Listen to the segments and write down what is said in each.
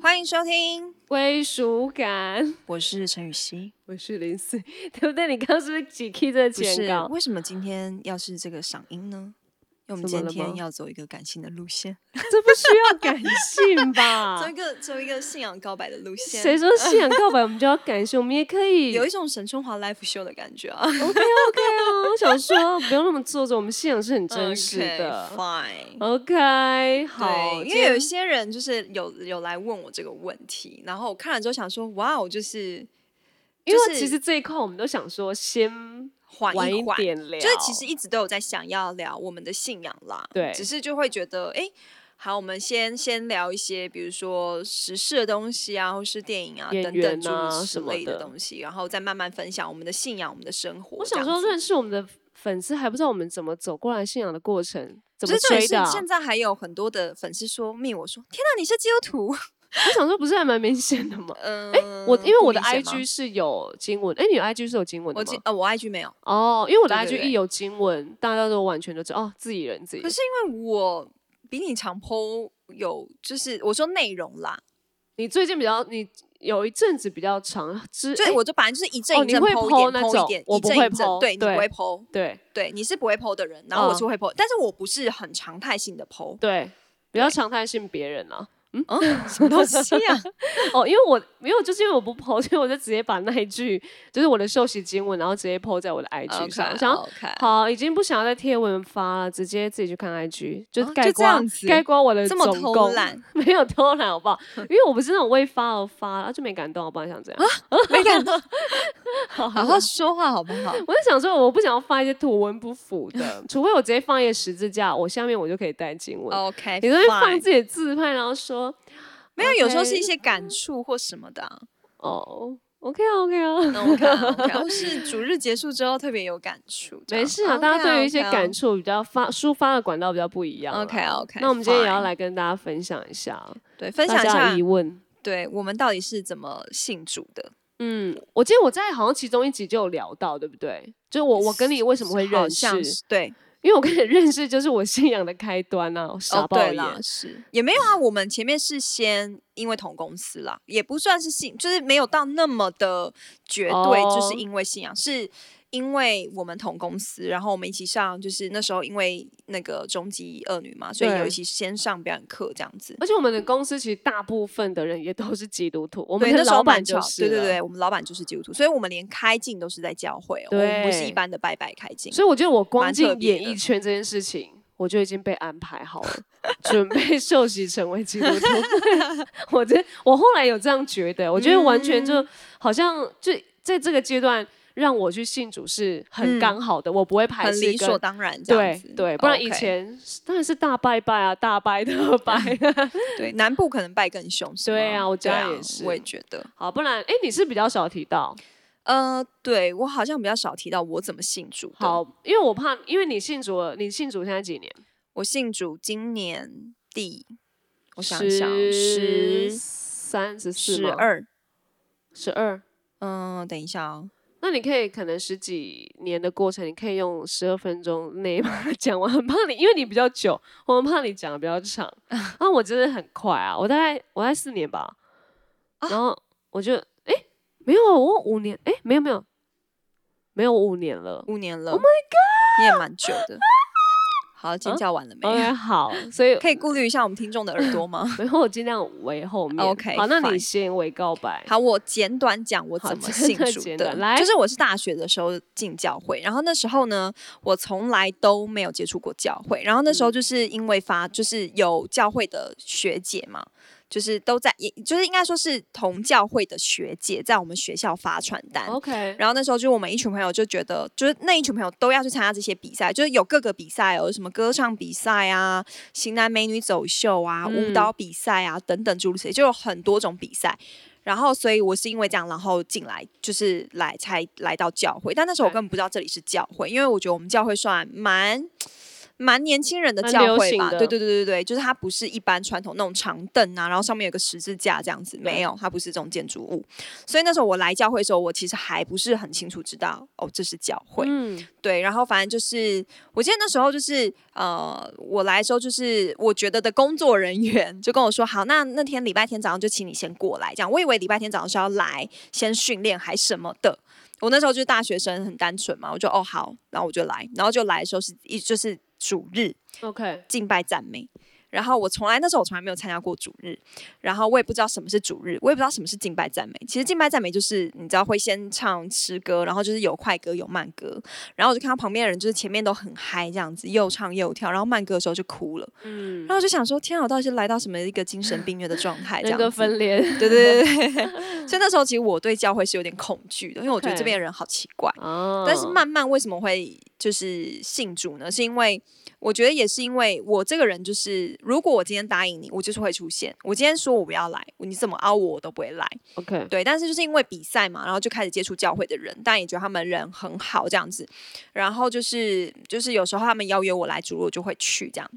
欢迎收听，归属感。我是陈雨希。我是林思，对不对？你刚刚是不是几 key 这个不是剪稿？为什么今天要是这个嗓音呢？因为我们今天要走一个感性的路线，这不需要感 性吧走一？个走一个信仰告白的路线。谁说信仰告白 我们就要感性？我们也可以有一种沈春华 live show 的感觉啊？OK OK 啊！我想说不用那么做作，我们信仰是很真实的。fine。OK，好，因为有一些人就是有有来问我这个问题，然后我看了之后想说，哇，我就是因为就是其实这一块我们都想说先缓一缓，就是其实一直都有在想要聊我们的信仰啦，对只是就会觉得，哎、好，我们先先聊一些，比如说时事的东西啊，或是电影啊演等等员啊诸如此什么类的的东西，然后再慢慢分享我们的信仰、我们的生活。我想说，认识我们的粉丝还不知道我们怎么走过来信仰的过程，怎么就是现在还有很多的粉丝说命我说，天哪，你是基督徒？我想说，不是还蛮明显的吗？嗯，哎我因为我的 IG 是有经文，哎、你的 IG 是有经文的吗？我记呃我 IG 没有，哦，因为我的对对 IG 一有经文，大家都完全都知道哦，自己人自己人。可是因为我比你常 PO 有，就是我说内容啦，你最近比较，你有一阵子比较长，之就诶我就反正就是一阵一阵哦你会 PO 一点那 PO 种一点，我一阵一不会阵对你不对会 PO。对对，你是不会 PO 的人，然后我嗯是会 PO，、但是我不是很常态性的 PO。对比较常态性别人啊。嗯，什么东西啊？哦，因为我没有，就是因为我不 PO，所以我就直接把那一句，就是我的受洗经文，然后直接 PO 在我的 IG 上。我想好，已经不想要再贴文发了，直接自己去看 IG，就哦就这盖刮、样子盖刮我的这么偷总共懒，没有偷懒好不好？因为我不是那种为发而发，然后就没感动，我不然？想这样，没感动，好好说话好不好？我在想说，我不想要发一些图文不符的，除非我直接放一个十字架，我下面我就可以带经文。OK，你都会放自己的自拍，然后说没有，有时候是一些感触或什么的啊。哦，OK 啊 OK 啊，那我看 OK，或是主日结束之后特别有感触。没事啊，大家对于一些感触比较发抒发的管道比较不一样啊。OK OK，那我们今天也要来跟大家分享一下，对分享一下疑，问。对我们到底是怎么信主的？嗯，我记得我在好像其中一集就有聊到，对不对？就是我我跟你为什么会认识？对，因为我跟你 认识就是我信仰的开端啊，傻哦，爆眼。对啦，是也没有啊。我们前面是先因为同公司啦，也不算是信，就是没有到那么的绝对，就是哦因为信仰，是因为我们同公司，然后我们一起上，就是那时候因为那个终极恶女嘛，所以对有一起先上表演课这样子。而且我们的公司其实大部分的人也都是基督徒，我我们的老板就是了对对对，我们老板就是基督徒，所以我们连开镜都是在教会、哦，我们不是一般的拜拜开镜。所以我觉得我光进演艺圈这件事情，我就已经被安排好了，准备受洗成为基督徒。我觉得我后来有这样觉得，我觉得完全嗯就好像就在这个阶段让我去信主是很嗯刚好的，我不会排很理所当然这样子，对对，不然以前当然是大拜拜啊，大拜特拜。对南部可能拜更凶，对啊我家对也是我也觉得。好，不然哎，你是比较少提到。呃，对我好像比较少提到我怎么信主。好，因为我怕，因为你信主了，你信主现在几年？我信主今年第，我想想十三十四，十二，十二。嗯，等一下哦，那你可以可能十几年的过程，你可以用十二分钟内 把它讲完。很怕你，因为你比较久，我很怕你讲的比较长。然后我真的很快啊，我大概我大概四年吧，啊然后我就哎、没有，我五年哎、没有没有没有五年了。五年了。Oh my god，你也蛮久的。好，尖叫完了没？OK 好，所以可以顾虑一下我们听众的耳朵吗？然后我尽量围后面。OK，好，那你先围告白。好，我简短讲我怎么信主的。就是我是大学的时候进教会，然后那时候呢，我从来都没有接触过教会。然后那时嗯候就是因为发，就是有教会的学姐嘛，就是都在，也就是应该说是同教会的学姐在我们学校发传单。OK，然后那时候就我们一群朋友就觉得，就是那一群朋友都要去参加这些比赛，就是有各个比赛哦，有什么歌唱比赛啊、型男美女走秀啊、嗯舞蹈比赛啊等等诸如此类，就有很多种比赛。然后，所以我是因为这样，然后进来就是来才来到教会，但那时候我根本不知道这里是教会，因为我觉得我们教会算蛮蛮年轻人的教会吧？对对对对对，就是它不是一般传统那种长凳啊，然后上面有个十字架这样子，没有，它不是这种建筑物。所以那时候我来教会的时候，我其实还不是很清楚知道哦，这是教会。嗯，对，然后反正就是，我记得那时候就是呃，我来的时候就是我觉得的工作人员就跟我说，好，那那天礼拜天早上就请你先过来，这样。我以为礼拜天早上是要来先训练还什么的。我那时候就是大学生，很单纯嘛，我就哦好，然后我就来，然后就来的时候是一就是主日 OK，敬拜赞美。然后我从来那时候我从来没有参加过主日，然后我也不知道什么是主日，我也不知道什么是敬拜赞美。其实敬拜赞美就是你知道会先唱诗歌，然后就是有快歌有慢歌，然后我就看到旁边的人就是前面都很嗨这样子，又唱又跳，然后慢歌的时候就哭了，嗯然，后我就想说天啊，我到底是来到什么一个精神病院的状态？这人格样子分裂对对对对，所以那时候其实我对教会是有点恐惧的，因为我觉得这边的人好奇怪。哦，但是慢慢为什么会就是信主呢？是因为我觉得也是因为我这个人就是，如果我今天答应你，我就是会出现。我今天说我不要来，你怎么凹我，我都不会来。OK，对，但是就是因为比赛嘛，然后就开始接触教会的人，但也觉得他们人很好这样子。然后就是就是有时候他们邀约我来主路，我就会去这样。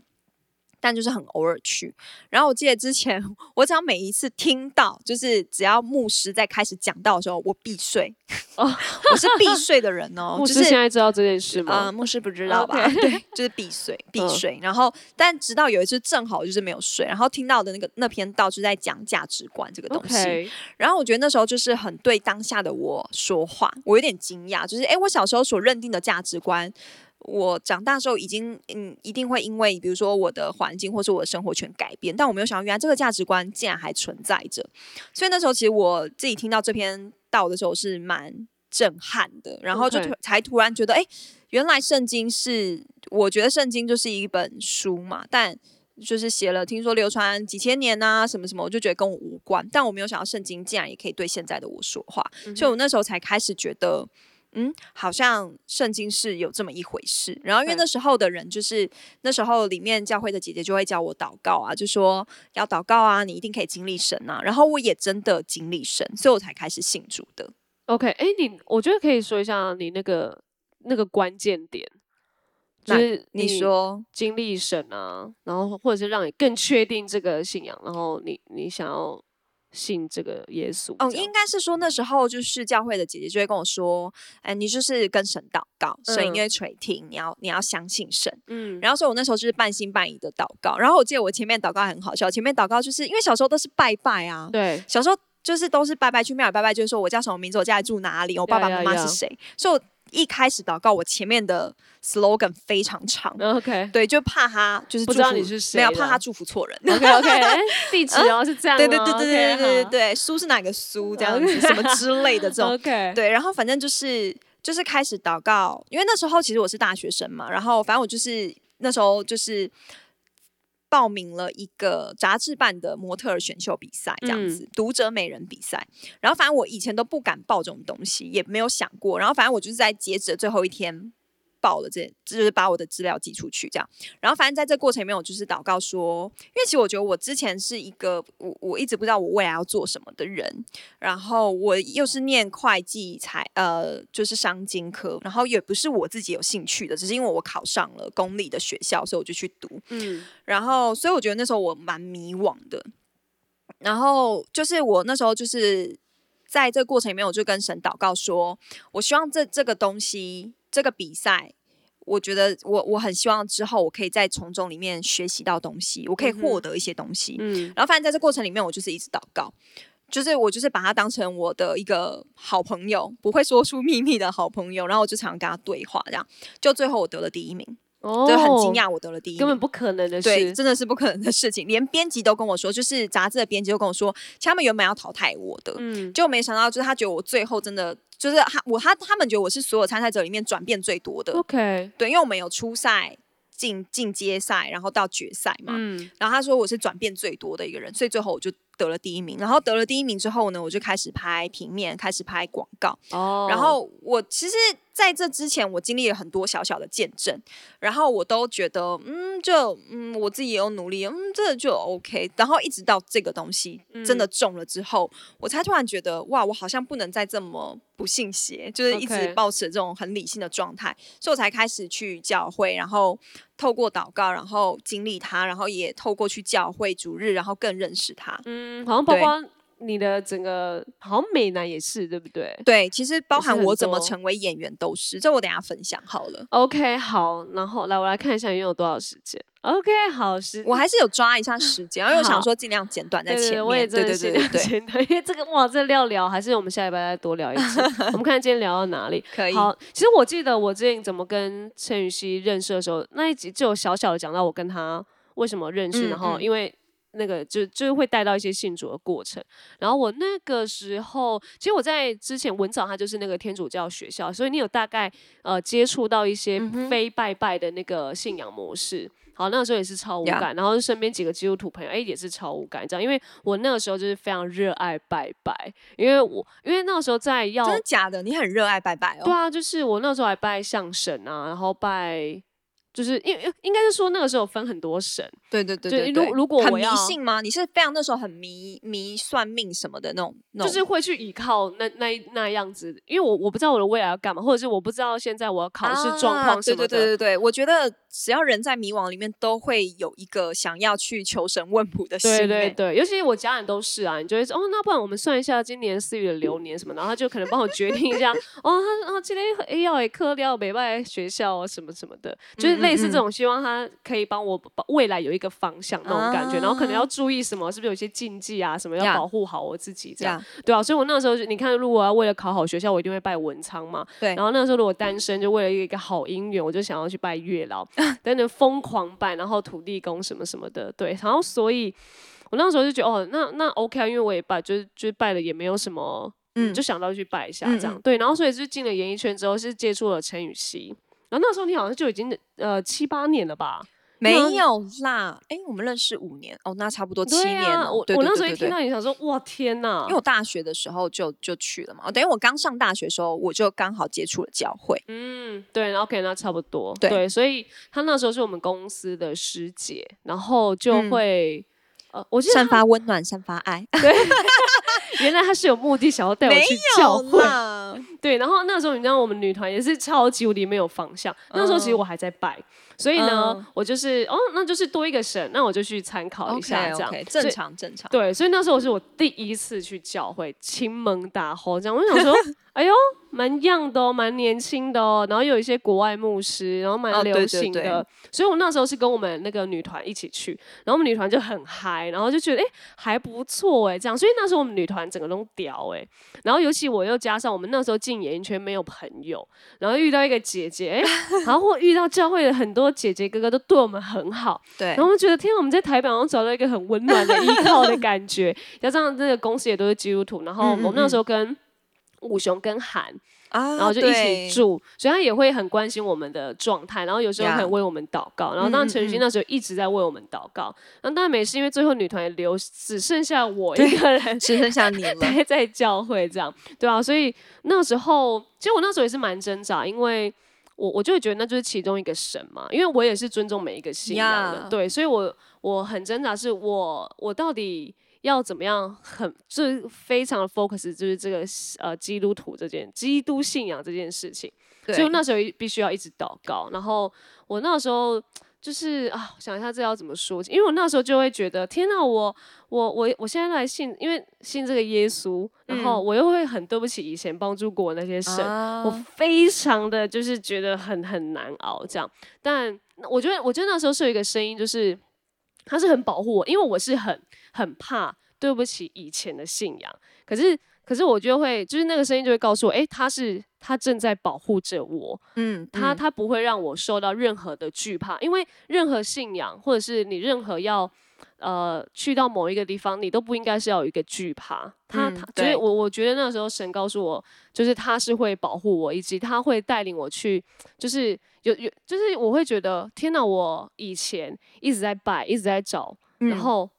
但就是很偶尔去，然后我记得之前，我只要每一次听到，就是只要牧师在开始讲到的时候，我必睡。哦 我是必睡的人哦，牧师就是现在知道这件事呃，吗？牧师不知道吧对，就是必睡必嗯睡。然后，但直到有一次正好就是没有睡，然后听到的那个那篇道是在讲价值观这个东西。然后我觉得那时候就是很对当下的我说话，我有点惊讶，就是哎，我小时候所认定的价值观。我长大之后已经嗯，一定会因为比如说我的环境或是我的生活圈改变，但我没有想到原来这个价值观竟然还存在着。所以那时候其实我自己听到这篇道的时候是蛮震撼的，然后就突才突然觉得，哎，原来圣经是，我觉得圣经就是一本书嘛，但就是写了，听说流传几千年呐、什么什么，我就觉得跟我无关。但我没有想到圣经竟然也可以对现在的我说话，所以我那时候才开始觉得。嗯，好像圣经是有这么一回事。然后因为那时候的人，就是那时候里面教会的姐姐就会教我祷告啊，就说要祷告啊，你一定可以经历神啊。然后我也真的经历神，所以我才开始信主的。OK，哎，你我觉得可以说一下你那个那个关键点，就是你说经历神啊，然后或者是让你更确定这个信仰，然后你你想要信这个耶稣哦，应该是说那时候就是教会的姐姐就会跟我说，哎，你就是跟神祷告，神一嗯定会垂听，你要你要相信神。嗯，然后所以我那时候就是半信半疑的祷告。然后我记得我前面祷告很好笑，前面祷告就是因为小时候都是拜拜啊，对，小时候就是都是拜拜去庙里拜拜，就是说我叫什么名字，我家里住哪里，我爸爸妈妈是谁。所以我一开始祷告，我前面的 slogan 非常长。OK 对，就怕他就是不知道你是谁没有怕他祝福错人。OK OK，地址哦是这样哦，对对对对对对对好对，苏是哪个苏这样子，什么之类的这种。OK，对，然后反正就是就是开始祷告，因为那时候其实我是大学生嘛，然后反正我就是那时候就是报名了一个杂志办的模特儿选秀比赛，这样子，读者美人比赛。然后反正我以前都不敢报这种东西，也没有想过。然后反正我就是在截止的最后一天。报了这，就是把我的资料寄出去，这样。然后反正在这过程里面，我就是祷告说，因为其实我觉得我之前是一个我我一直不知道我未来要做什么的人，然后我又是念会计财，呃，就是商经科，然后也不是我自己有兴趣的，只是因为我考上了公立的学校，所以我就去读。嗯然后，所以我觉得那时候我蛮迷惘的。然后就是我那时候就是在这个过程里面，我就跟神祷告说，我希望这这个东西，这个比赛。我觉得我我很希望之后我可以在从中里面学习到东西，我可以获得一些东西。嗯然后反正在这过程里面，我就是一直祷告，就是我就是把他当成我的一个好朋友，不会说出秘密的好朋友。然后我就常常跟他对话，这样就最后我得了第一名，哦，就很惊，讶我得了第一名，根本不可能的对，事，真的是不可能的事情。连编辑都跟我说，就是杂志的编辑都跟我说，其实他们原本要淘汰我的，嗯就没想到就是他觉得我最后真的就是他我他他们觉得我是所有参赛者里面转变最多的，，OK，对，因为我们有初赛。进进阶赛，然后到决赛嘛，嗯然后他说我是转变最多的一个人，所以最后我就得了第一名。然后得了第一名之后呢，我就开始拍平面，开始拍广告。哦，然后我其实在这之前，我经历了很多小小的见证，然后我都觉得，嗯，就嗯，我自己也有努力，嗯，这就 OK。然后一直到这个东西真的中了之后，我才突然觉得，哇，我好像不能再这么不信邪，就是一直保持这种很理性的状态，所以我才开始去教会，然后透过祷告，然后经历他，然后也透过去教会主日，然后更认识他。嗯，好像包括。你的整个好像美男也是对不对？对，其实包含我怎么成为演员都是，这我等下分享好了。OK，好，然后来我来看一下你有多少时间。OK，好时，我还是有抓一下时间，因为想说尽量简短在前面。我也对对对对简短，因为这个哇，这料聊还是我们下礼拜再多聊一次。我们看今天聊到哪里？可以。好，其实我记得我最近怎么跟陈雨希认识的时候，那一集就有小小的讲到我跟他为什么认识，然后因为。那个就就是会带到一些信主的过程，然后我那个时候，其实我在之前文藻它就是那个天主教学校，所以你有大概呃接触到一些非拜拜的那个信仰模式。好，那个时候也是超无感，然后身边几个基督徒朋友，哎，也是超无感，这样，因为我那个时候就是非常热爱拜拜，因为我因为那个时候在要真的假的，你很热爱拜拜哦？对啊，就是我那时候还拜相神啊，然后拜。就是因为应该是说那个时候分很多神，对对对对如如果很迷信吗？你是非常那时候很迷迷算命什么的那种，就是会去依靠那那那样子。因为我我不知道我的未来要干嘛，或者是我不知道现在我要考试状况什么的。对对对对对，我觉得只要人在迷惘里面，都会有一个想要去求神问卜的心。对对对，尤其我家人都是啊，你就会说哦，那不然我们算一下今年四月的流年什么，然后他就可能帮我决定一下 哦，他啊今天哎要科要北外学校啊什么什么的，就是。类似这种，希望他可以帮我未来有一个方向那种感觉，然后可能要注意什么，是不是有些禁忌啊？什么要保护好我自己这样，对啊。所以我那时候你看，如果要为了考好学校，我一定会拜文昌嘛。对。然后那个时候如果单身，就为了一个好姻缘，我就想要去拜月老，等等疯狂拜，然后土地公什么什么的。对。然后所以，我那时候就觉得哦，那那 OK 啊，因为我也拜，就是就是拜了也没有什么，嗯，就想到去拜一下这样。对。然后所以就进了演艺圈之后，是接触了陈雨希。然后那时候你好像就已经呃七八年了吧？没有啦，哎，我们认识五年哦，那差不多七年了。我我那时候一听到你想说哇天哪！因为我大学的时候就就去了嘛，等于我刚上大学的时候，我就刚好接触了教会。嗯，对，然后 OK，那差不多。对，所以他那时候是我们公司的师姐，然后就会呃，我散发温暖，散发爱。对，原来他是有目的，想要带我去教会。对，然后那时候你知道我们女团也是超级无敌没有方向。那时候其实我还在拜，所以呢，我就是哦，那就是多一个神，那我就去参考一下这样，正常正常。对，所以那时候是我第一次去教会，亲蒙大吼这样，我想说。哎呦，蛮样的哦，蛮年轻的哦，然后有一些国外牧师，然后蛮流行的，所以我那时候是跟我们那个女团一起去，然后我们女团就很嗨，然后就觉得哎还不错哎这样，所以那时候我们女团整个都屌哎，然后尤其我又加上我们那时候进演艺圈没有朋友，然后遇到一个姐姐哎，然后或遇到教会的很多姐姐哥哥都对我们很好，对，然后我们觉得天，我们在台北好像找到一个很温暖的依靠的感觉，加上这个公司也都是基督徒，然后我们那时候跟。五雄跟韩，然后就一起住，所以他也会很关心我们的状态，然后有时候可能为我们祷告，然后当陈雨欣那时候一直在为我们祷告，那当然没事，因为最后女团留只剩下我一个人，只剩下你 了，待在教会这样，对啊，所以那时候其实我那时候也是蛮挣扎，因为我我就会觉得那就是其中一个神嘛，因为我也是尊重每一个信仰的，对，所以我我很挣扎，是我我到底。要怎么样？很就是非常的 focus，就是这个呃基督徒这件基督信仰这件事情。所以那时候必须要一直祷告。然后我那时候就是啊，想一下这要怎么说？因为我那时候就会觉得，天哪，我我我我现在来信，因为信这个耶稣，然后我又会很对不起以前帮助过我那些神，我非常的就是觉得很很难熬这样。但我觉得，我觉得那时候是有一个声音，就是他是很保护我，因为我是很。很怕对不起以前的信仰，可是可是我就会就是那个声音就会告诉我，哎，他是他正在保护着我，嗯，他他不会让我受到任何的惧怕，因为任何信仰或者是你任何要呃去到某一个地方，你都不应该是要有一个惧怕。他他所以我我觉得那时候神告诉我，就是他是会保护我，以及他会带领我去，就是有有就是我会觉得天哪，我以前一直在拜，一直在找，然后。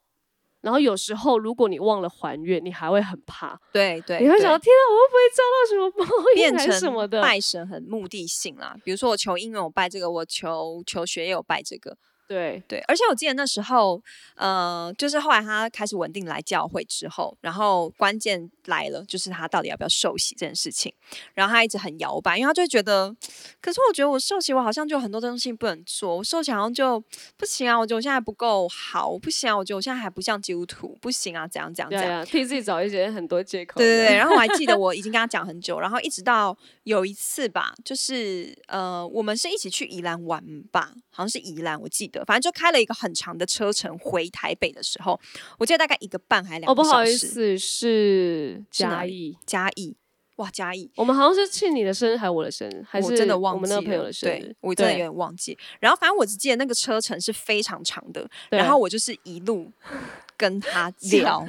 然后有时候如果你忘了还愿，你还会很怕，对对，你会想到天啊，我会不会遭到什么报应变还是什么的？拜神很目的性啦。比如说我求姻缘，我拜这个；我求求学业，我拜这个。对，对，而且我记得那时候，呃，就是后来他开始稳定来教会之后，然后关键来了，就是他到底要不要受洗这件事情。然后他一直很摇摆，因为他就会觉得，可是我觉得我受洗，我好像就有很多东西不能做，我受洗好像就不行啊，我觉得我现在不够好，我不行啊，我觉得我现在还不像基督徒，不行啊，怎样怎样怎样。替自己找一些很多借口。对对对，，然后我还记得 我已经跟他讲很久，然后一直到有一次吧，就是呃，我们是一起去宜兰玩吧，好像是宜兰，我记得，反正就开了一个很长的车程回台北的时候，我记得大概一个半还两哦，不好。意思，是嘉义。嘉义，哇，嘉义，我们好像是庆你的生日，还是我的生日，还是我真的忘记我们那个朋友的生日对？我真的有对点忘记。然后反正我只记得那个车程是非常长的，然后我就是一路 跟他聊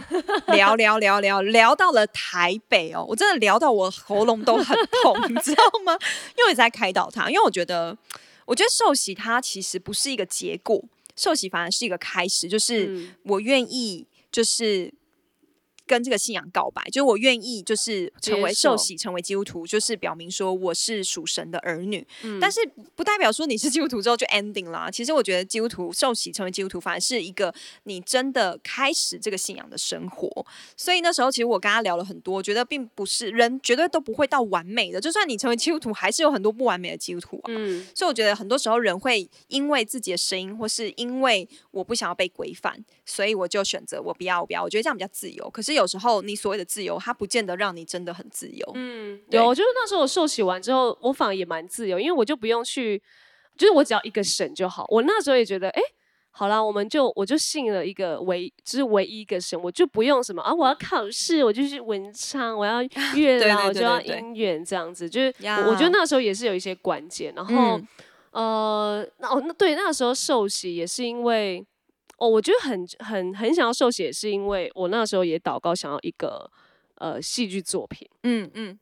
聊聊聊聊聊到了台北哦，我真的聊到我喉咙都很痛，你知道吗？因为我一直在开导他，因为我觉得，我觉得受洗它其实不是一个结果，受洗反而是一个开始，就是嗯我愿意，就是。跟这个信仰告白，就是我愿意，就是成为受受洗，成为基督徒，就是表明说我是属神的儿女。嗯但是不代表说你是基督徒之后就 ending 啦。其实我觉得基督徒受洗成为基督徒，反而是一个你真的开始这个信仰的生活。所以那时候其实我跟他聊了很多，我觉得并不是人绝对都不会到完美的，就算你成为基督徒，还是有很多不完美的基督徒啊。嗯，所以我觉得很多时候人会因为自己的声音，或是因为我不想要被规范，所以我就选择我不要，我不要。我觉得这样比较自由。可是有时候你所谓的自由，它不见得让你真的很自由。嗯，对有，就是那时候我受洗完之后，我反而也蛮自由，因为我就不用去，就是我只要一个神就好。我那时候也觉得，哎、好啦，我们就我就信了一个唯，就是唯一一个神，我就不用什么啊，我要考试，我就是文昌，我要 月对老，对我就要姻缘这样子。就是呀我我觉得那时候也是有一些关键，然后、嗯呃，那哦，那对，那时候受洗也是因为。哦，我觉得很很很想要受洗，也是因为我那时候也祷告，想要一个呃戏剧作品。嗯嗯。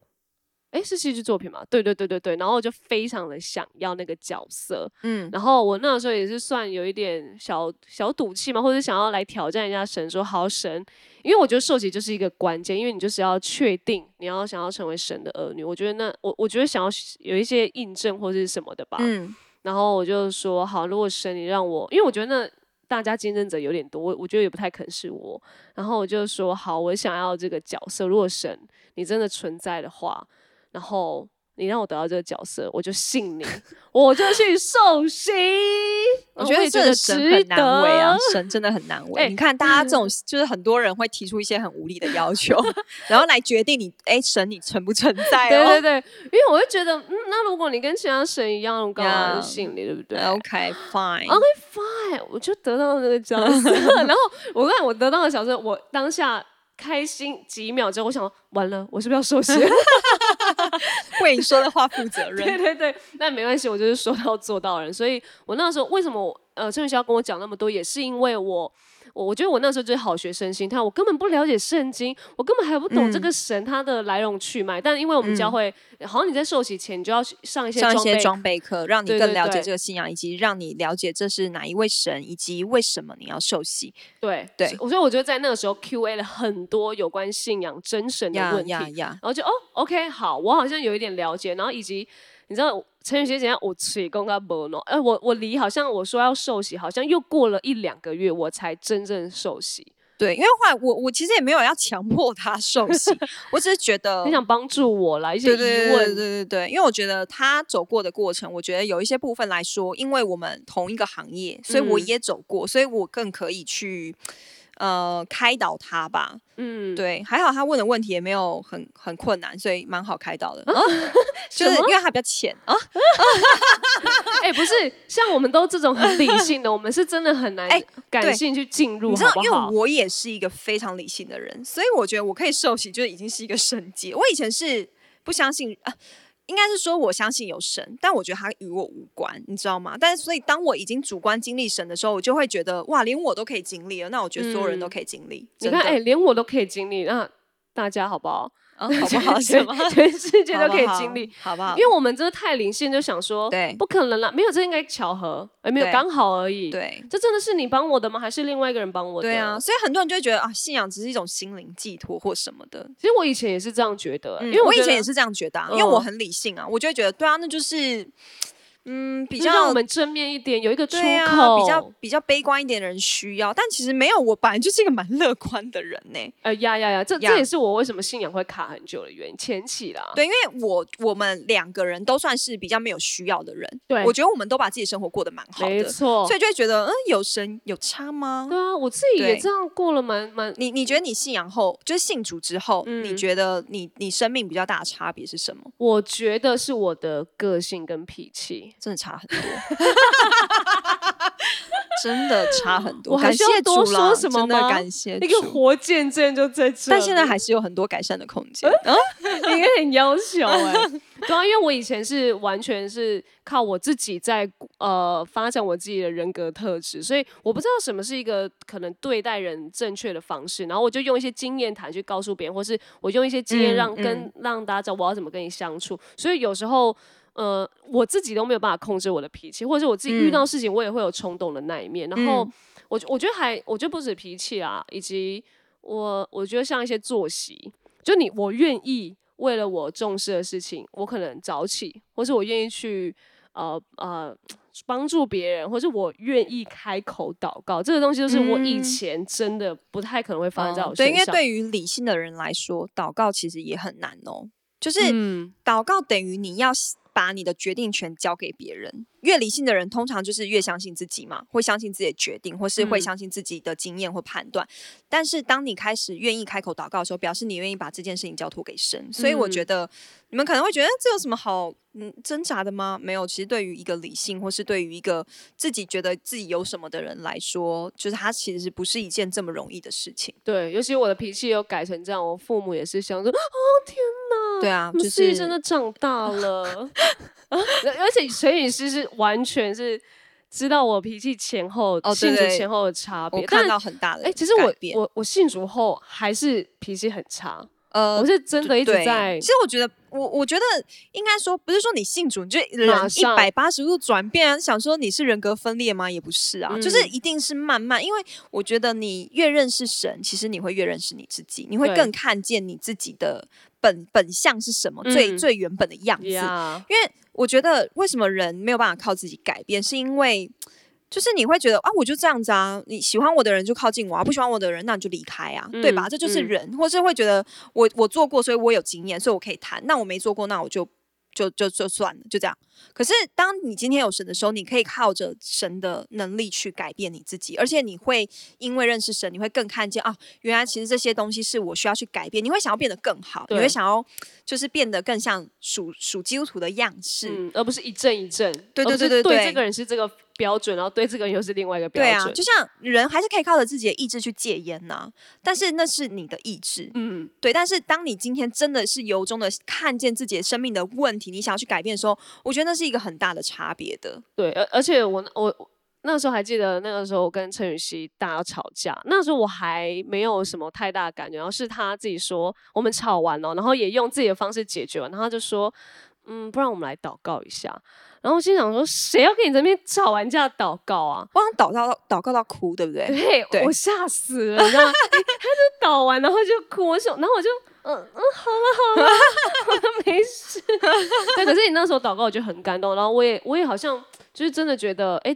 哎，是戏剧作品吗？对对对对对，然后我就非常的想要那个角色，嗯。然后我那个时候也是算有一点小小赌气嘛，或者想要来挑战一下神，说好神，因为我觉得受洗就是一个关键，因为你就是要确定你要想要成为神的儿女，我觉得那我我觉得想要有一些印证或者是什么的吧，嗯。然后我就说好，如果神你让我，因为我觉得那大家竞争者有点多，我我觉得也不太可能是我。然后我就说好，我想要这个角色。如果神你真的存在的话，然后你让我得到这个角色，我就信你，我就去受洗。我觉得你这个神很难为啊，神真的很难为。哎你看，大家这种就是很多人会提出一些很无理的要求，然后来决定你，哎，神你存不存在哦？对对对，因为我会觉得，嗯，那如果你跟其他神一样，我干嘛 Yeah 信你，对不对 OK fine，OK fine，我就得到了那个角色。然后我看我得到的角色，我当下开心几秒之后，我想完了，我是不是要受 洗？为你说的话负责任。对对，对，那没关系，我就是说到做到人。所以我那时候为什么呃郑宇霄跟我讲那么多，也是因为我。我我觉得我那时候就是好学生心态，我根本不了解圣经，我根本还不懂这嗯个神他的来龙去脉。但因为我们教会，好像你在受洗前，你就要上一些上一些装备课，让你更了解这个信仰，以及让你了解这是哪一位神，以及为什么你要受洗。对对所以我觉得在那个时候 Q A 了很多有关信仰真神的呀问题！然后就哦，OK，好，我好像有一点了解，然后以及你知道陈宇学姐我水公他不喏，哎，我我离好像我说要受洗，好像又过了一两个月，我才真正受洗。对，因为后来我我其实也没有要强迫他受洗，我只是觉得你想帮助我啦，一些疑问，对对对，因为我觉得他走过的过程，我觉得有一些部分来说，因为我们同一个行业，所以我嗯。也走过，所以我更可以去呃开导他吧。嗯，对，还好他问的问题也没有很很困难，所以蛮好开导的。啊，就是因为他比较浅啊。哎、不是，像我们都这种很理性的，我们是真的很难哎感性去进入，你知道好，不好？因为我也是一个非常理性的人，所以我觉得我可以受洗，就已经是一个神迹。我以前是不相信啊。应该是说，我相信有神，但我觉得他与我无关，你知道吗？但是，所以当我已经主观经历神的时候，我就会觉得，哇，连我都可以经历了，那我觉得所有人都可以经历。你看，哎、连我都可以经历，那大家好不好？好不好？什么？全世界都可以经历，好不好？因为我们真的太灵性，就想说，对，不可能啦，没有，这应该巧合，而没有刚好而已。对，这真的是你帮我的吗？还是另外一个人帮我的？对啊，所以很多人就会觉得啊，信仰只是一种心灵寄托或什么的。其实我以前也是这样觉得，因为我以前也是这样觉得，因为我很理性啊，我就会觉得，对啊，那就是。嗯，比较让我们正面一点，有一个出口，比较比较悲观一点的人需要，但其实没有，我本来就是一个蛮乐观的人呢。呃呀呀呀，这这也是我为什么信仰会卡很久的原因，前期啦。对，因为我我们两个人都算是比较没有需要的人，对，我觉得我们都把自己生活过得蛮好的，没错，所以就会觉得，嗯，有神有差吗？对啊，我自己也这样过了蛮蛮。你你觉得你信仰后，就是信主之后，你觉得你你生命比较大的差别是什么？我觉得是我的个性跟脾气真的差很多。真的差很多，感谢多说什么吗？感谢一个活见证就在这，但现在还是有很多改善的空间。嗯，应该很优秀哎。对啊，因为我以前是完全是靠我自己在呃发展我自己的人格特质，所以我不知道什么是一个可能对待人正确的方式，然后我就用一些经验谈去告诉别人，或是我用一些经验让跟让大家知道我要怎么跟你相处，所以有时候。呃，我自己都没有办法控制我的脾气，或者是我自己遇到事情，我也会有冲动的那一面。然后，我我觉得还，我觉得不止脾气啊，以及我我觉得像一些作息，就你我愿意为了我重视的事情，我可能早起，或是我愿意去呃呃帮助别人，或是我愿意开口祷告，这个东西就是我以前真的不太可能会发生在我身上。对，因为对于理性的人来说，祷告其实也很难哦。就是祷告等于你要。把你的决定权交给别人，越理性的人通常就是越相信自己嘛，会相信自己的决定，或是会相信自己的经验或判断。但是当你开始愿意开口祷告的时候，表示你愿意把这件事情交托给神。所以我觉得你们可能会觉得这有什么好嗯挣扎的吗？没有，其实对于一个理性或是对于一个自己觉得自己有什么的人来说，就是他其实不是一件这么容易的事情。对，尤其我的脾气又改成这样，我父母也是想说：“哦天哪！”对啊，就是真的长大了，而且陈宇师是完全是知道我脾气前后信主前后的差别，看到很大的哎，其实我我我信主后还是脾气很差。呃，我是真的一直在。其实我觉得，我我觉得应该说，不是说你信主你就人一百八十度转变，想说你是人格分裂吗？也不是啊，就是一定是慢慢。因为我觉得你越认识神，其实你会越认识你自己，你会更看见你自己的本本相是什么，最最原本的样子。因为我觉得，为什么人没有办法靠自己改变，是因为。就是你会觉得啊，我就这样子啊，你喜欢我的人就靠近我啊，不喜欢我的人那你就离开啊，对吧？这就是人，或是会觉得我我做过，所以我有经验，所以我可以谈。那我没做过，那我就。就就就算了，就这样。可是当你今天有神的时候，你可以靠着神的能力去改变你自己，而且你会因为认识神，你会更看见啊，原来其实这些东西是我需要去改变。你会想要变得更好，你会想要就是变得更像属属基督徒的样式，而不是一阵一阵。对对对对对，这个人是这个标准，然后对这个人又是另外一个标准。对啊，就像人还是可以靠着自己的意志去戒烟呐，但是那是你的意志。嗯，对。但是当你今天真的是由衷的看见自己的生命的问题，你想要去改变的时候，我觉得那是一个很大的差别的。对，而而且我我那时候还记得，那个时候我跟陈雨希大家吵架，那时候我还没有什么太大的感觉，然后是他自己说我们吵完了，然后也用自己的方式解决完，然后他就说，嗯，不然我们来祷告一下。然后心想说，谁要跟你这边吵完架祷告啊？我想祷告到祷告到哭，对不对？对，我吓死了，你知道吗？他就祷完，然后就哭，我想，然后我就。嗯嗯，好了好 了，没事。对，可是你那时候祷告，我就很感动。然后我也我也好像就是真的觉得，哎，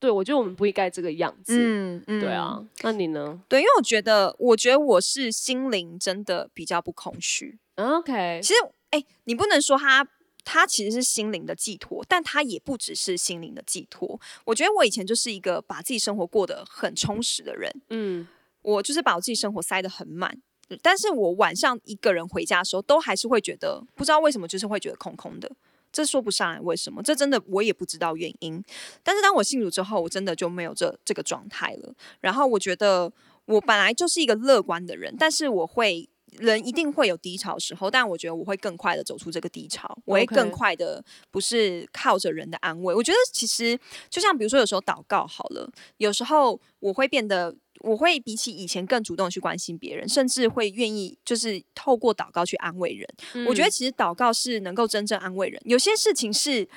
对我觉得我们不应该这个样子。嗯嗯，对啊。那你呢？对，因为我觉得，我觉得我是心灵真的比较不空虚。OK，其实，哎，你不能说他他其实是心灵的寄托，但他也不只是心灵的寄托。我觉得我以前就是一个把自己生活过得很充实的人。嗯，我就是把我自己生活塞得很满。但是我晚上一个人回家的时候，都还是会觉得不知道为什么，就是会觉得空空的。这说不上来为什么，这真的我也不知道原因。但是当我信主之后，我真的就没有这这个状态了。然后我觉得我本来就是一个乐观的人，但是我会人一定会有低潮时候，但我觉得我会更快的走出这个低潮，我会更快的不是靠着人的安慰。我觉得其实就像比如说有时候祷告好了，有时候我会变得。我会比起以前更主动去关心别人，甚至会愿意就是透过祷告去安慰人。我觉得其实祷告是能够真正安慰人。有些事情是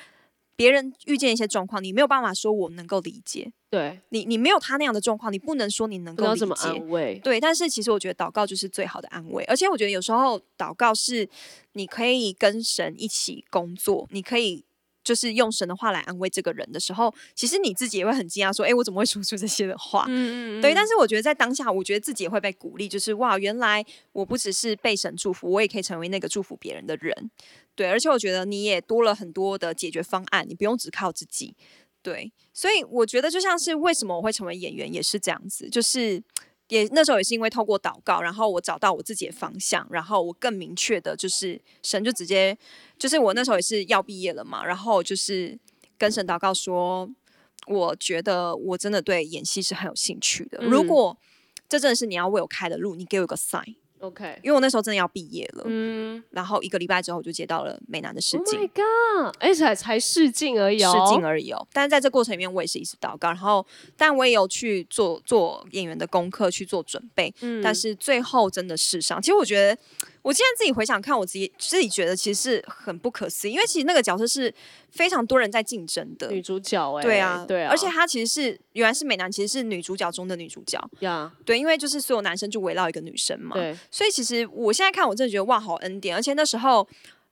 别人遇见一些状况，你没有办法说我能够理解，对，你你没有他那样的状况，你不能说你能够理解。安慰。对，但是其实我觉得祷告就是最好的安慰，而且我觉得有时候祷告是你可以跟神一起工作，你可以就是用神的话来安慰这个人的时候，其实你自己也会很惊讶，说：“哎，我怎么会说出这些的话？”嗯嗯对，但是我觉得在当下，我觉得自己也会被鼓励，就是哇，原来我不只是被神祝福，我也可以成为那个祝福别人的人。对，而且我觉得你也多了很多的解决方案，你不用只靠自己。对，所以我觉得就像是为什么我会成为演员，也是这样子，就是也那时候也是因为透过祷告，然后我找到我自己的方向，然后我更明确的就是神就直接就是我那时候也是要毕业了嘛，然后就是跟神祷告说，我觉得我真的对演戏是很有兴趣的，如嗯。果这真的是你要为我开的路，你给我一个 sign，，OK，因为我那时候真的要毕业了，嗯然后一个礼拜之后我就接到了美男的试，Oh 镜。my god，哎，才才试镜而已哦，试镜而已哦。但是在这过程里面，我也是一直祷告，然后但我也有去做做演员的功课，去做准备。嗯但是最后真的试上，其实我觉得，我现在自己回想看，我自己自己觉得其实是很不可思议，因为其实那个角色是非常多人在竞争的。女主角，哎，对啊，对啊，而且她其实是原来是美男，其实是女主角中的女主角。呀，对，因为就是所有男生就围绕一个女生嘛。对，所以其实我现在看，我真的觉得哇，好恩典。而且那时候，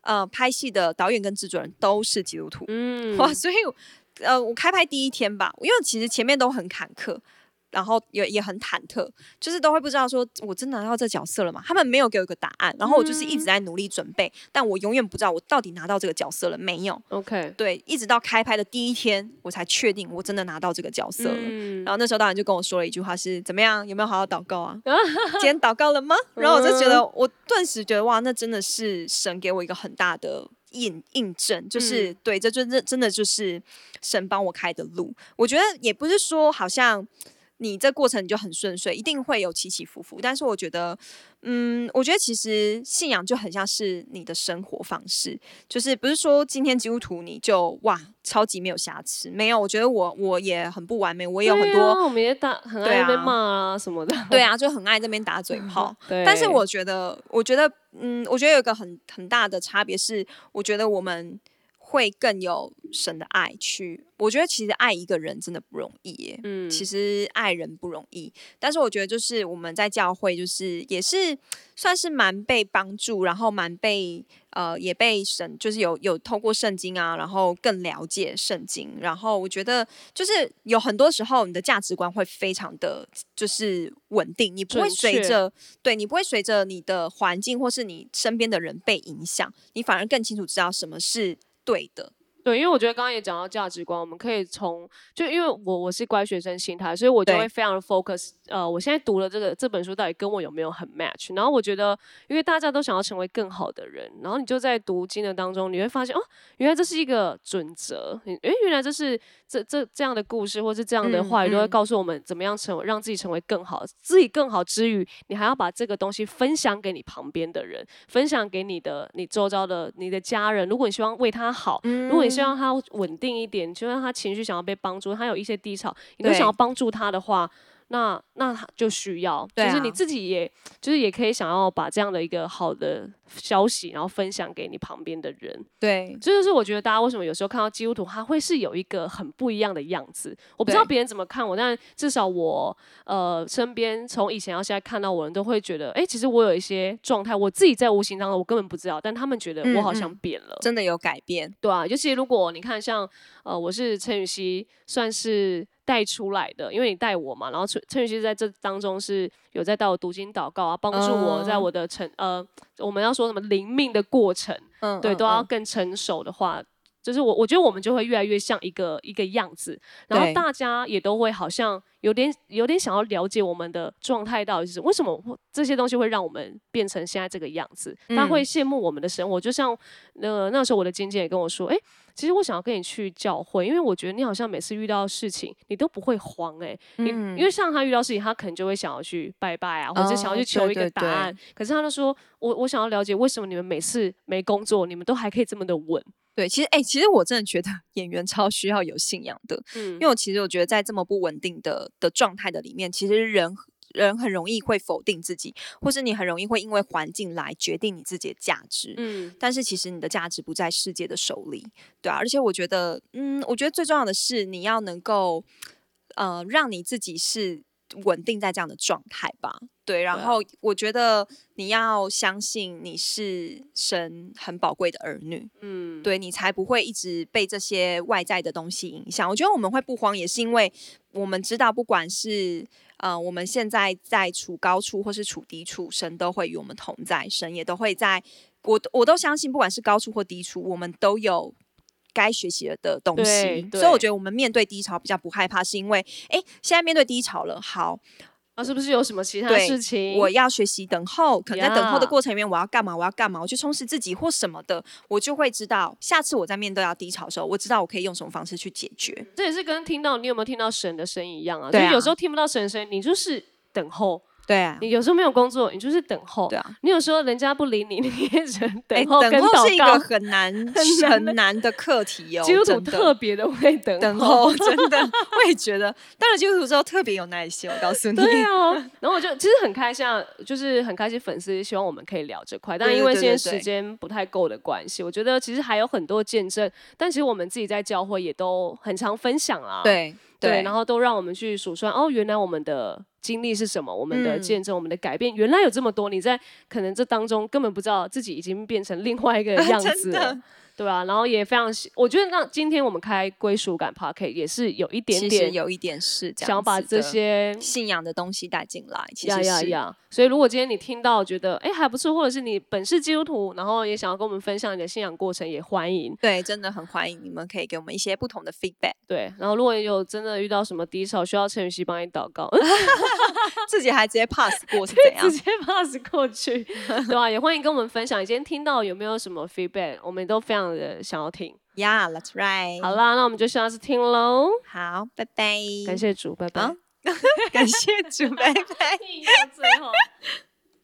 呃，拍戏的导演跟制作人都是基督徒。嗯，哇，所以呃，我开拍第一天吧，因为其实前面都很坎坷，然后也也很忐忑，就是都会不知道说我真的拿到这角色了吗？他们没有给我一个答案，然后我就是一直在努力准备，但我永远不知道我到底拿到这个角色了没有。OK，对，一直到开拍的第一天，我才确定我真的拿到这个角色了。嗯然后那时候导演就跟我说了一句话是怎么样？有没有好好祷告啊？今天祷告了吗？然后我就觉得，我顿时觉得哇，那真的是神给我一个很大的印印证，就是、嗯对，这真的真的就是神帮我开的路。我觉得也不是说好像你这过程你就很顺遂，一定会有起起伏伏。但是我觉得，嗯，我觉得其实信仰就很像是你的生活方式，就是不是说今天基督徒你就哇超级没有瑕疵，没有。我觉得我我也很不完美，我也有很多。啊我们也打很爱被啊骂啊什么的，对啊，就很爱这边打嘴 炮。对，但是我觉得，我觉得，嗯，我觉得有一个很很大的差别是，我觉得我们会更有神的爱去。我觉得其实爱一个人真的不容易耶，嗯，其实爱人不容易。但是我觉得就是我们在教会，就是也是算是蛮被帮助，然后蛮被呃也被神就是有有透过圣经啊，然后更了解圣经。然后我觉得就是有很多时候你的价值观会非常的就是稳定，你不会随着对你不会随着你的环境或是你身边的人被影响，你反而更清楚知道什么是对的。对，因为我觉得刚刚也讲到价值观，我们可以从就因为我我是乖学生心态，所以我就会非常的 focus。呃，我现在读了这个这本书到底跟我有没有很 match？然后我觉得，因为大家都想要成为更好的人，然后你就在读经的当中，你会发现哦，原来这是一个准则，诶，原来这是这这这样的故事或是这样的嗯话语，都会嗯告诉我们怎么样成为让自己成为更好，自己更好之余，你还要把这个东西分享给你旁边的人，分享给你的你周遭的你的家人。如果你希望为他好，如果你希望他稳定一点，你希望他情绪想要被帮助，他有一些低潮，你都想要帮助他的话，那那他就需要，对就是你啊自己也就是也可以想要把这样的一个好的消息，然后分享给你旁边的人。对，这就是我觉得大家为什么有时候看到基督徒，他会是有一个很不一样的样子。我不知道别人怎么看我，但至少我呃身边从以前到现在看到我人都会觉得，哎、其实我有一些状态，我自己在无形当中我根本不知道，但他们觉得我好像嗯嗯变了。真的有改变。对啊，尤其如果你看像呃，我是陈雨希，算是带出来的，因为你带我嘛，然后陈陈雨希在这当中是有在带我读经祷告啊，帮助我在嗯我的成呃，我们要说什么灵命的过程，对，嗯对都要嗯更成熟的话。就是我，我觉得我们就会越来越像一个一个样子，然后大家也都会好像有点有点想要了解我们的状态到底是为什么这些东西会让我们变成现在这个样子，他会羡慕我们的生活。就像那那时候我的经纪人跟我说，哎。其实我想要跟你去教会，因为我觉得你好像每次遇到事情，你都不会慌哎。你因为像他遇到事情，他可能就会想要去拜拜啊，或者想要去求一个答案。可是他就说，我我想要了解为什么你们每次没工作，你们都还可以这么的稳。对，其实哎，其实我真的觉得 演员超需要有信仰的，嗯，因为我其实我觉得在这么不稳定的的状态的里面，其实人。人很容易会否定自己，或是你很容易会因为环境来决定你自己的价值。嗯，但是其实你的价值不在世界的手里，对啊。而且我觉得，嗯，我觉得最重要的是你要能够，呃，让你自己是稳定在这样的状态吧。对，然后我觉得你要相信你是神很宝贵的儿女。嗯，对你才不会一直被这些外在的东西影响。我觉得我们会不慌，也是因为我们知道，不管是。呃，我们现在在处高处或是处低处，神都会与我们同在，神也都会在。我我都相信，不管是高处或低处，我们都有该学习的东西。所以我觉得我们面对低潮比较不害怕，是因为哎，现在面对低潮了，好。啊，是不是有什么其他事情？我要学习等候，可能在等候的过程里面，我要干嘛？我要干嘛？我去充实自己或什么的，我就会知道，下次我在面对要低潮的时候，我知道我可以用什么方式去解决。这也是跟听到你有没有听到神的声音一样啊？对，有时候听不到神的声音，你就是等候。对啊，你有时候没有工作，你就是等候。对啊，你有时候人家不理你，你也只能等候。等候是一个 很难很难的课题哦。基督徒特别的会等等候，真的，我也觉得。当然，基督徒之后特别有耐心，我告诉你。对啊，然后我就其实很开心，就是很开心，粉丝希望我们可以聊这块，但因为现在时间不太够的关系，我觉得其实还有很多见证，但其实我们自己在教会也都很常分享啊。对。对，然后都让我们去数算哦，原来我们的经历是什么，我们的见证，我们的改变，原来有这么多。你在可能这当中根本不知道自己已经变成另外一个 样子了。对啊，然后也非常，我觉得那今天我们开归属感 p a r k 也是有一点点，有一点是想把这些信仰的东西带进来。呀呀呀！所以如果今天你听到觉得哎还不错，或者是你本是基督徒，然后也想要跟我们分享你的信仰过程，也欢迎。对，真的很欢迎你们可以给我们一些不同的 feedback。对，然后如果有真的遇到什么低潮，需要陈雨希帮你祷告 自己还直接 pass 过是怎样？直接 pass 过去，对吧？也欢迎跟我们分享，你今天听到有没有什么 feedback，我们都非常。的想要听，Yeah，that's right。好啦，那我们就下次听喽。好，拜拜。感谢主，拜拜。感谢主，拜拜。最后。